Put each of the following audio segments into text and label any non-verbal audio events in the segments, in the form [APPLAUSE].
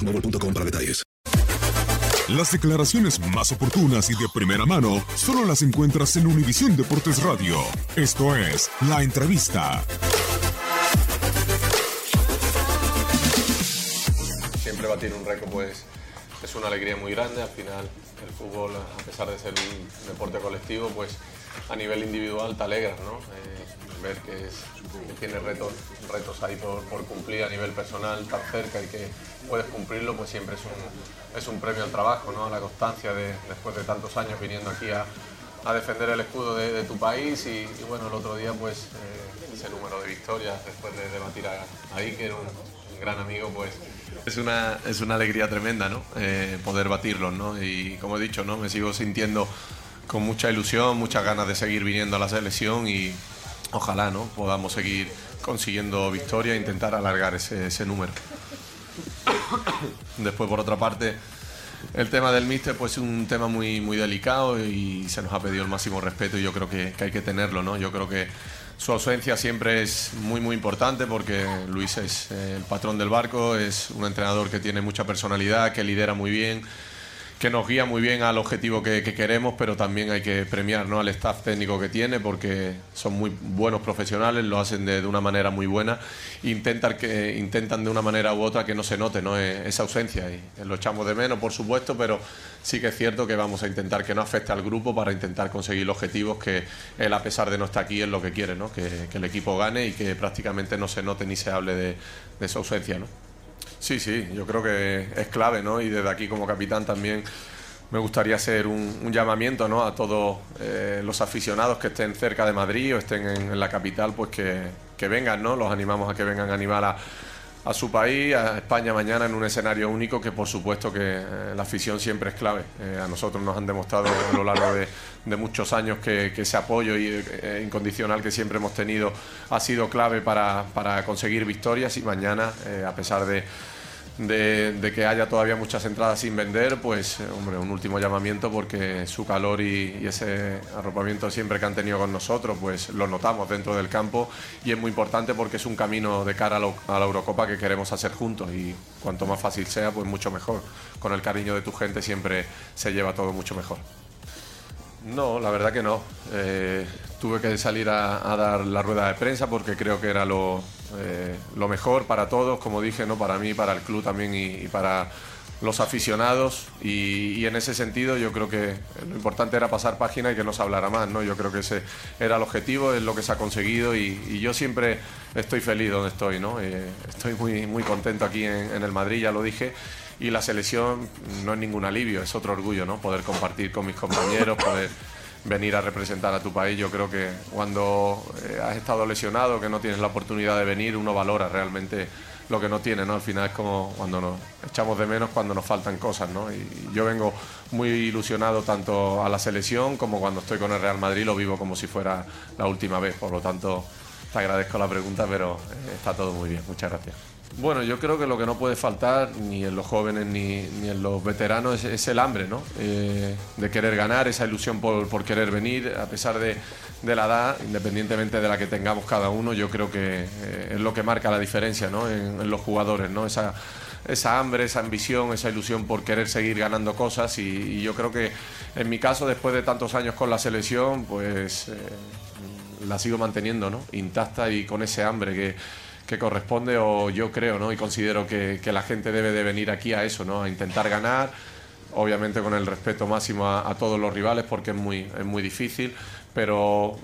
boostmobile.com para detalles. Las declaraciones más oportunas y de primera mano solo las encuentras en Univisión Deportes Radio. Esto es La Entrevista. Siempre batir un récord pues es una alegría muy grande. Al final el fútbol, a pesar de ser un deporte colectivo, pues a nivel individual te alegras, ¿no? Eh, ver que, es- que tiene retos, retos ahí por, cumplir a nivel personal tan cerca y que puedes cumplirlo, pues siempre es un, es un premio al trabajo, ¿no? A la constancia de, después de tantos años viniendo aquí a, a defender el escudo de, tu país y, bueno, el otro día pues eh, ese número de victorias después de, de batir a, a Iker, un, un gran amigo, pues es una, es una alegría tremenda, ¿no? Eh, poder batirlos, ¿no? Y como he dicho, ¿no? Me sigo sintiendo con mucha ilusión, muchas ganas de seguir viniendo a la selección y ojalá, ¿no? Podamos seguir consiguiendo victoria e intentar alargar ese, ese número. [COUGHS] Después, por otra parte, el tema del míster pues es un tema muy, muy delicado y se nos ha pedido el máximo respeto y yo creo que, que hay que tenerlo, ¿no? Yo creo que su ausencia siempre es muy, muy importante porque Luis es el patrón del barco, es un entrenador que tiene mucha personalidad, que lidera muy bien, que nos guía muy bien al objetivo que, que queremos, pero también hay que premiar ¿no? al staff técnico que tiene porque son muy buenos profesionales, lo hacen de, una manera muy buena, intentan, que, intentan de una manera u otra que no se note ¿no? Eh, esa ausencia y lo echamos de menos, por supuesto, pero sí que es cierto que vamos a intentar que no afecte al grupo para intentar conseguir los objetivos que él, a pesar de no estar aquí, es lo que quiere, ¿no? que, que el equipo gane y que prácticamente no se note ni se hable de, de esa ausencia. ¿no? Sí, sí, yo creo que es clave, ¿no? Y desde aquí como capitán también me gustaría hacer un, un llamamiento, ¿no? A todos eh, los aficionados que estén cerca de Madrid o estén en, en la capital, pues que, que vengan, ¿no? Los animamos a que vengan a animar a, a su país, a España mañana en un escenario único que por supuesto que eh, la afición siempre es clave. Eh, a nosotros nos han demostrado a lo largo de, de muchos años que, ese apoyo y, eh, incondicional que siempre hemos tenido ha sido clave para, conseguir victorias y mañana, a pesar de, de, que haya todavía muchas entradas sin vender, pues eh, hombre, un último llamamiento porque su calor y, ese arropamiento siempre que han tenido con nosotros, pues lo notamos dentro del campo y es muy importante porque es un camino de cara a la Eurocopa que queremos hacer juntos y cuanto más fácil sea, pues mucho mejor. Con el cariño de tu gente siempre se lleva todo mucho mejor. No, la verdad que no. Eh, tuve que salir a, a dar la rueda de prensa porque creo que era lo, eh, lo mejor para todos, como dije, no para mí, para el club también y, y para los aficionados. Y, y en ese sentido yo creo que lo importante era pasar página y que no se hablara más. ¿no? Yo creo que ese era el objetivo, es lo que se ha conseguido y, y yo siempre estoy feliz donde estoy. ¿no? Eh, estoy muy, muy contento aquí en, en el Madrid, ya lo dije. Y la selección no es ningún alivio, es otro orgullo, ¿no? Poder compartir con mis compañeros, poder venir a representar a tu país. Yo creo que cuando eh, has estado lesionado, que no tienes la oportunidad de venir, uno valora realmente lo que no tiene, ¿no? Al final es como cuando nos echamos de menos cuando nos faltan cosas, ¿no? Y yo vengo muy ilusionado tanto a la selección como cuando estoy con el Real Madrid, lo vivo como si fuera la última vez. Por lo tanto, te agradezco la pregunta, pero eh, está todo muy bien. Muchas gracias. Bueno, yo creo que lo que no puede faltar ni en los jóvenes ni, ni en los veteranos es, el hambre, ¿no? Eh, de querer ganar, esa ilusión por, por querer venir, a pesar de, de, la edad, independientemente de la que tengamos cada uno, yo creo que eh, es lo que marca la diferencia, ¿no? En, en, los jugadores, ¿no? Esa, esa hambre, esa ambición, esa ilusión por querer seguir ganando cosas y, y yo creo que en mi caso, después de tantos años con la selección, pues eh, la sigo manteniendo, ¿no? Intacta y con ese hambre que que corresponde o yo creo ¿no? y considero que, que, la gente debe de venir aquí a eso, ¿no? a intentar ganar, obviamente con el respeto máximo a, a todos los rivales porque es muy, es muy difícil, pero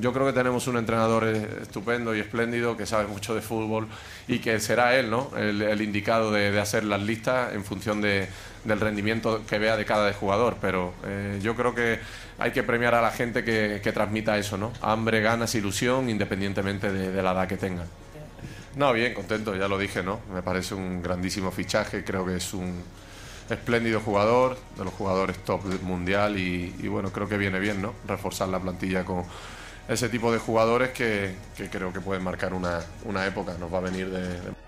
yo creo que tenemos un entrenador estupendo y espléndido que sabe mucho de fútbol y que será él ¿no? el, el indicado de, de, hacer las listas en función de, del rendimiento que vea de cada jugador. Pero eh, yo creo que hay que premiar a la gente que, que transmita eso, ¿no? hambre, ganas, ilusión, independientemente de, de la edad que tengan. No, bien, contento, ya lo dije, ¿no? Me parece un grandísimo fichaje, creo que es un espléndido jugador, de los jugadores top mundial y, bueno, creo que viene bien, ¿no? Reforzar la plantilla con ese tipo de jugadores que, creo que pueden marcar una, una, época, nos va a venir de...